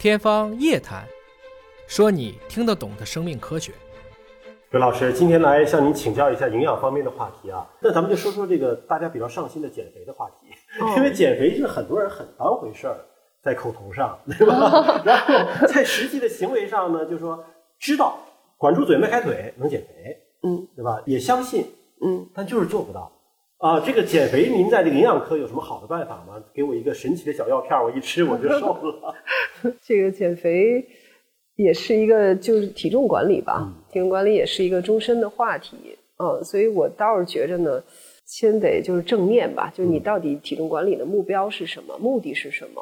天方夜谭，说你听得懂的生命科学。刘老师，今天来向您请教一下营养方面的话题啊。那咱们就说说这个大家比较上心的减肥的话题，因为减肥是很多人很当回事儿，在口头上，对吧？然后在实际的行为上呢，就说知道管住嘴、迈开腿能减肥，嗯，对吧？也相信，嗯，但就是做不到。啊，这个减肥，您在这个营养科有什么好的办法吗？给我一个神奇的小药片，我一吃我就瘦了。这个减肥也是一个就是体重管理吧，体重管理也是一个终身的话题。嗯，所以我倒是觉着呢，先得就是正念吧，就是你到底体重管理的目标是什么，目的是什么？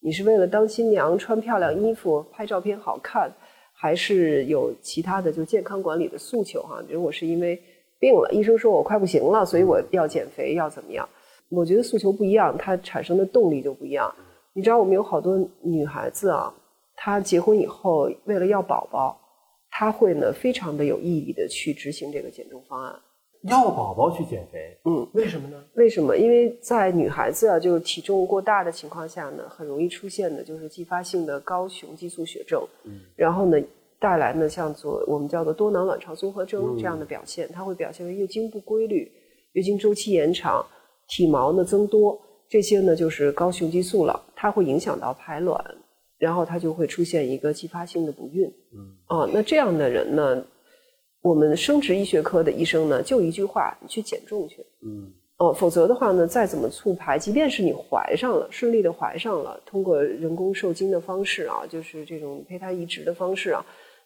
你是为了当新娘穿漂亮衣服、拍照片好看，还是有其他的就健康管理的诉求？哈，比如我是因为。病了，医生说我快不行了，所以我要减肥，要怎么样？我觉得诉求不一样，它产生的动力就不一样。你知道，我们有好多女孩子啊，她结婚以后为了要宝宝，她会呢非常的有意义的去执行这个减重方案。要宝宝去减肥，嗯，为什么呢？为什么？因为在女孩子啊，就是体重过大的情况下呢，很容易出现的就是继发性的高雄激素血症。嗯，然后呢？带来呢，像做我们叫做多囊卵巢综合征这样的表现，它会表现为月经不规律、月经周期延长、体毛呢增多，这些呢就是高雄激素了，它会影响到排卵，然后它就会出现一个继发性的不孕。嗯，啊，那这样的人呢，我们生殖医学科的医生呢，就一句话，你去减重去。嗯，哦，否则的话呢，再怎么促排，即便是你怀上了，顺利的怀上了，通过人工受精的方式啊，就是这种胚胎移植的方式啊。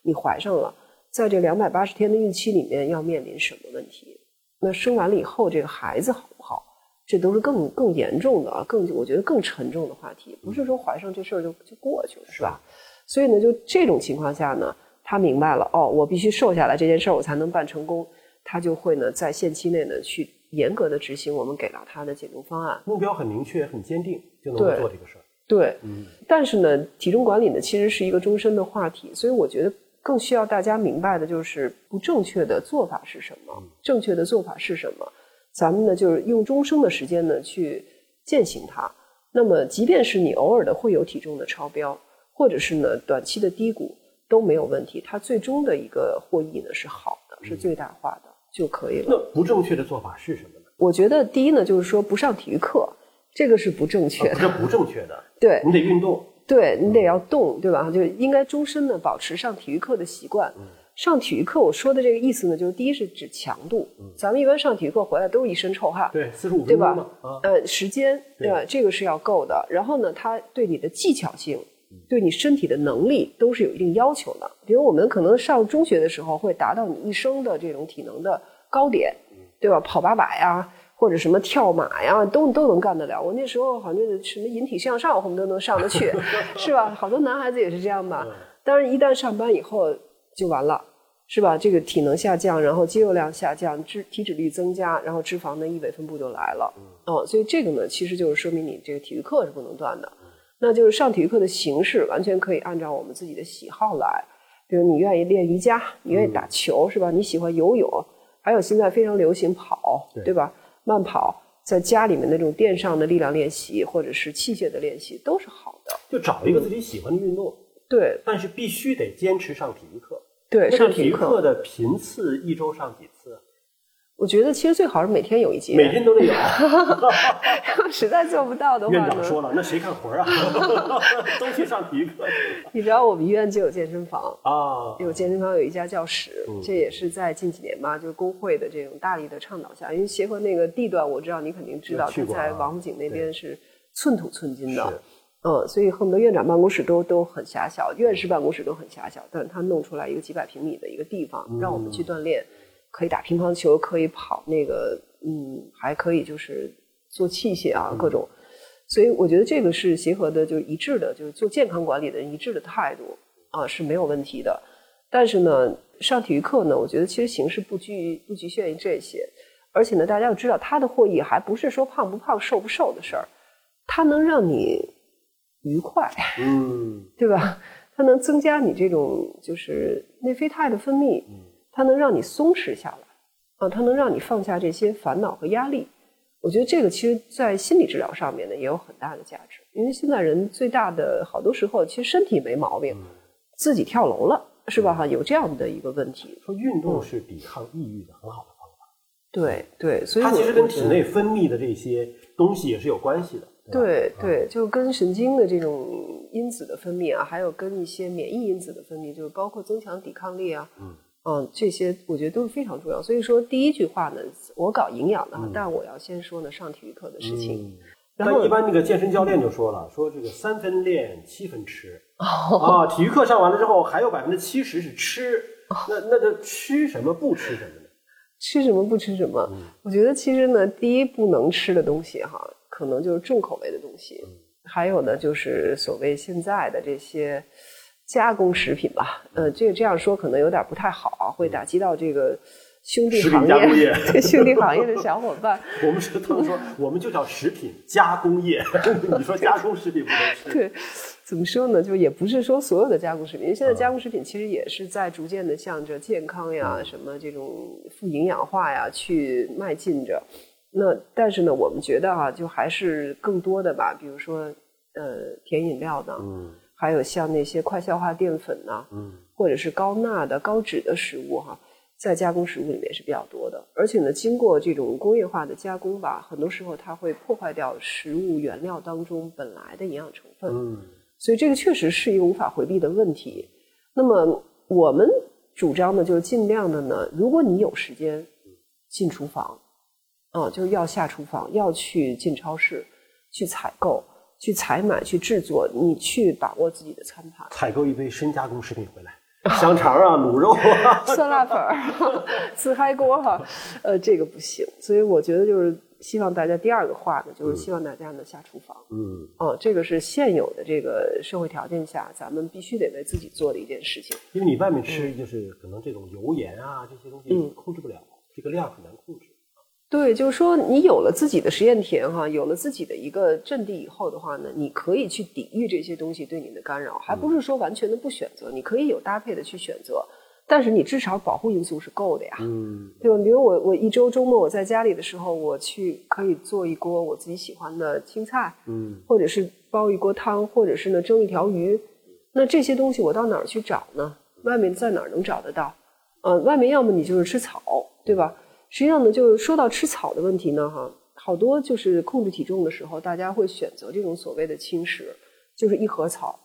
你怀上了，在这两百八十天的孕期里面要面临什么问题？那生完了以后，这个孩子好不好？这都是更更严重的啊，更我觉得更沉重的话题。不是说怀上这事儿就就过去了，是吧？所以呢，就这种情况下呢，他明白了哦，我必须瘦下来这件事儿，我才能办成功。他就会呢，在限期内呢，去严格的执行我们给到他的减重方案。目标很明确、很坚定，就能够做这个事儿。对，嗯。但是呢，体重管理呢，其实是一个终身的话题，所以我觉得。更需要大家明白的就是不正确的做法是什么，正确的做法是什么？咱们呢就是用终生的时间呢去践行它。那么，即便是你偶尔的会有体重的超标，或者是呢短期的低谷都没有问题。它最终的一个获益呢是好的，是最大化的就可以了。那不正确的做法是什么呢？我觉得第一呢就是说不上体育课，这个是不正确的。这不正确的。对，你得运动。对你得要动，对吧？就应该终身的保持上体育课的习惯。上体育课，我说的这个意思呢，就是第一是指强度。咱们一般上体育课回来都是一身臭汗，对，四十五分钟嘛。呃，时间对吧？这个是要够的。然后呢，它对你的技巧性，对你身体的能力都是有一定要求的。比如我们可能上中学的时候会达到你一生的这种体能的高点，对吧？跑八百呀。或者什么跳马呀，都都能干得了。我那时候好像什么引体向上，我们都能上得去，是吧？好多男孩子也是这样吧。但是，一旦上班以后就完了，是吧？这个体能下降，然后肌肉量下降，脂体脂率增加，然后脂肪的异位分布就来了。哦，所以这个呢，其实就是说明你这个体育课是不能断的。那就是上体育课的形式完全可以按照我们自己的喜好来。比如你愿意练瑜伽，你愿意打球，是吧？你喜欢游泳，还有现在非常流行跑，对吧？慢跑，在家里面那种垫上的力量练习，或者是器械的练习，都是好的。就找一个自己喜欢的运动，对。但是必须得坚持上体育课。对，上体育课的频次，一周上几次？我觉得其实最好是每天有一节，每天都得有。实在做不到的话，院长说了，那谁干活啊？都去上体育课。你知道我们医院就有健身房啊，有健身房有一家教室，这也是在近几年吧，就是工会的这种大力的倡导下，因为协和那个地段，我知道你肯定知道，他在王府井那边是寸土寸金的，嗯，所以恨不得院长办公室都都很狭小，院士办公室都很狭小，但是他弄出来一个几百平米的一个地方，让我们去锻炼。可以打乒乓球，可以跑那个，嗯，还可以就是做器械啊，各种。所以我觉得这个是协和的，就是一致的，就是做健康管理的人一致的态度啊是没有问题的。但是呢，上体育课呢，我觉得其实形式不拘不局限于这些，而且呢，大家要知道，它的获益还不是说胖不胖、瘦不瘦的事儿，它能让你愉快，嗯，对吧？它能增加你这种就是内啡肽的分泌。它能让你松弛下来，啊，它能让你放下这些烦恼和压力。我觉得这个其实，在心理治疗上面呢，也有很大的价值。因为现在人最大的好多时候其实身体没毛病，自己跳楼了是吧？哈，有这样的一个问题。说运动是抵抗抑郁的很好的方法。对对，所以它其实跟体内分泌的这些东西也是有关系的。对对，就跟神经的这种因子的分泌啊，还有跟一些免疫因子的分泌，就是包括增强抵抗力啊，嗯嗯，这些我觉得都是非常重要。所以说第一句话呢，我搞营养的，但我要先说呢上体育课的事情。但一般那个健身教练就说了，说这个三分练，七分吃啊。体育课上完了之后，还有百分之七十是吃，那那这吃什么不吃什么呢？吃什么不吃什么？我觉得其实呢，第一不能吃的东西哈，可能就是重口味的东西，还有呢就是所谓现在的这些加工食品吧。呃，这个这样说可能有点不太好，会打击到这个。兄弟行业，对兄弟行业的小伙伴，我们是他们说，我们就叫食品加工业。你说加工食品不能吃？对，怎么说呢？就也不是说所有的加工食品，因为现在加工食品其实也是在逐渐的向着健康呀、什么这种富营养化呀去迈进着。那但是呢，我们觉得啊，就还是更多的吧，比如说呃甜饮料的，嗯，还有像那些快消化淀粉呐，嗯，或者是高钠的、高脂的食物哈。在加工食物里面是比较多的，而且呢，经过这种工业化的加工吧，很多时候它会破坏掉食物原料当中本来的营养成分。嗯，所以这个确实是一个无法回避的问题。那么我们主张呢，就是尽量的呢，如果你有时间进厨房，啊，就是要下厨房，要去进超市去采购、去采买、去制作，你去把握自己的餐盘，采购一堆深加工食品回来。香肠啊，卤肉啊，酸辣粉儿，自嗨锅哈，呃，这个不行。所以我觉得就是希望大家第二个话呢，就是希望大家呢下厨房。嗯，哦，这个是现有的这个社会条件下，咱们必须得为自己做的一件事情。因为你外面吃就是可能这种油盐啊这些东西控制不了，这个量很难控制。对，就是说，你有了自己的实验田哈，有了自己的一个阵地以后的话呢，你可以去抵御这些东西对你的干扰，还不是说完全的不选择，你可以有搭配的去选择，但是你至少保护因素是够的呀，嗯，对吧？比如我我一周周末我在家里的时候，我去可以做一锅我自己喜欢的青菜，嗯，或者是煲一锅汤，或者是呢蒸一条鱼，那这些东西我到哪儿去找呢？外面在哪儿能找得到？呃，外面要么你就是吃草，对吧？实际上呢，就是说到吃草的问题呢，哈，好多就是控制体重的时候，大家会选择这种所谓的轻食，就是一盒草。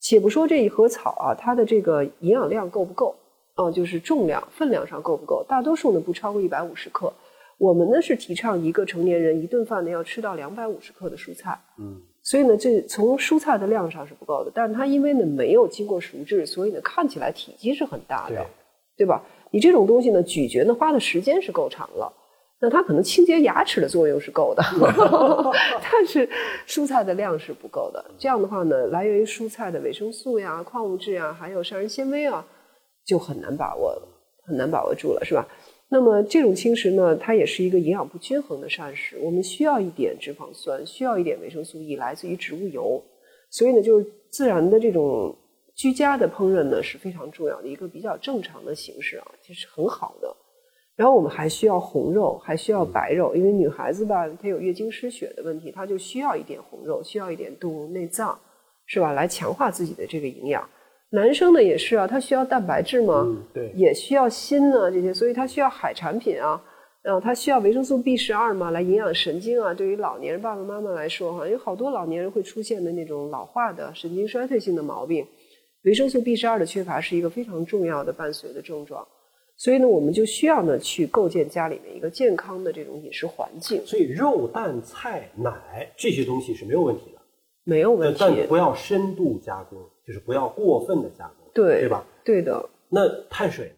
且不说这一盒草啊，它的这个营养量够不够，啊，就是重量、分量上够不够？大多数呢不超过一百五十克。我们呢是提倡一个成年人一顿饭呢要吃到两百五十克的蔬菜。嗯。所以呢，这从蔬菜的量上是不够的，但是它因为呢没有经过熟制，所以呢看起来体积是很大的，对吧？你这种东西呢，咀嚼呢花的时间是够长了，那它可能清洁牙齿的作用是够的，但是蔬菜的量是不够的。这样的话呢，来源于蔬菜的维生素呀、矿物质呀，还有膳食纤维啊，就很难把握，很难把握住了，是吧？那么这种轻食呢，它也是一个营养不均衡的膳食。我们需要一点脂肪酸，需要一点维生素 E，来自于植物油，所以呢，就是自然的这种。居家的烹饪呢是非常重要的一个比较正常的形式啊，其实很好的。然后我们还需要红肉，还需要白肉，因为女孩子吧，她有月经失血的问题，她就需要一点红肉，需要一点动物内脏，是吧？来强化自己的这个营养。男生呢也是啊，他需要蛋白质嘛，对，也需要锌呢这些，所以他需要海产品啊，然后他需要维生素 B 十二嘛，来营养神经啊。对于老年人爸爸妈妈来说哈，有好多老年人会出现的那种老化的神经衰退性的毛病。维生素 B 十二的缺乏是一个非常重要的伴随的症状，所以呢，我们就需要呢去构建家里面一个健康的这种饮食环境。所以肉、蛋、菜、奶这些东西是没有问题的，没有问题，但不要深度加工，就是不要过分的加工，对对吧？对的。那碳水？